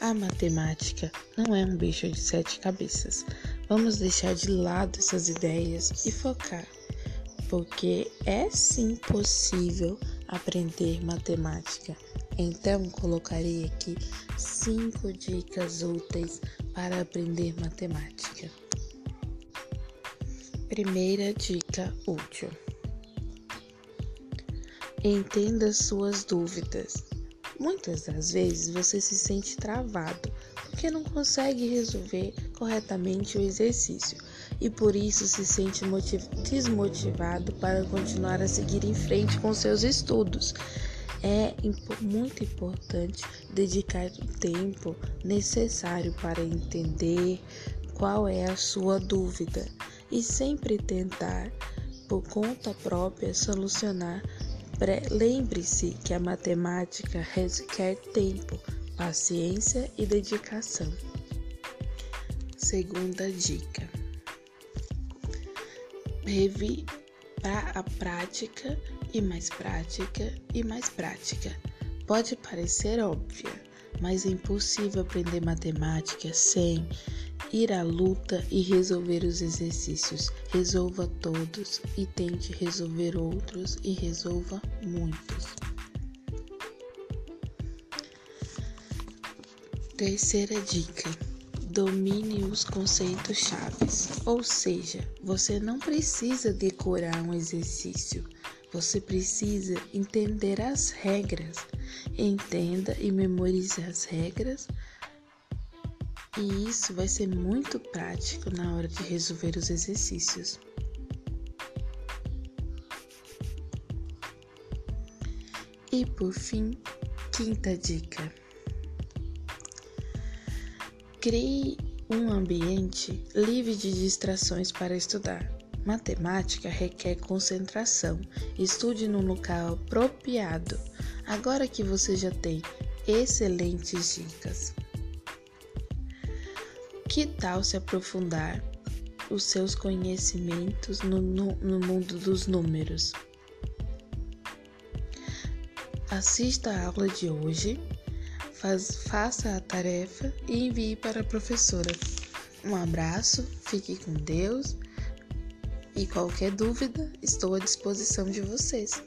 A matemática não é um bicho de sete cabeças. Vamos deixar de lado essas ideias e focar, porque é sim possível aprender matemática. Então, colocarei aqui cinco dicas úteis para aprender matemática. Primeira dica útil: entenda suas dúvidas. Muitas das vezes você se sente travado porque não consegue resolver corretamente o exercício e por isso se sente desmotivado para continuar a seguir em frente com seus estudos. É muito importante dedicar o tempo necessário para entender qual é a sua dúvida e sempre tentar, por conta própria, solucionar Lembre-se que a matemática requer tempo, paciência e dedicação. Segunda dica: Revi a prática e mais prática e mais prática. Pode parecer óbvia, mas é impossível aprender matemática sem ir à luta e resolver os exercícios. Resolva todos e tente resolver outros e resolva muitos. Terceira dica: domine os conceitos chaves. Ou seja, você não precisa decorar um exercício, você precisa entender as regras. Entenda e memorize as regras e isso vai ser muito prático na hora de resolver os exercícios. E por fim, quinta dica: crie um ambiente livre de distrações para estudar. Matemática requer concentração. Estude num local apropriado. Agora que você já tem excelentes dicas, que tal se aprofundar os seus conhecimentos no, no, no mundo dos números? Assista a aula de hoje, faz, faça a tarefa e envie para a professora. Um abraço, fique com Deus e qualquer dúvida, estou à disposição de vocês.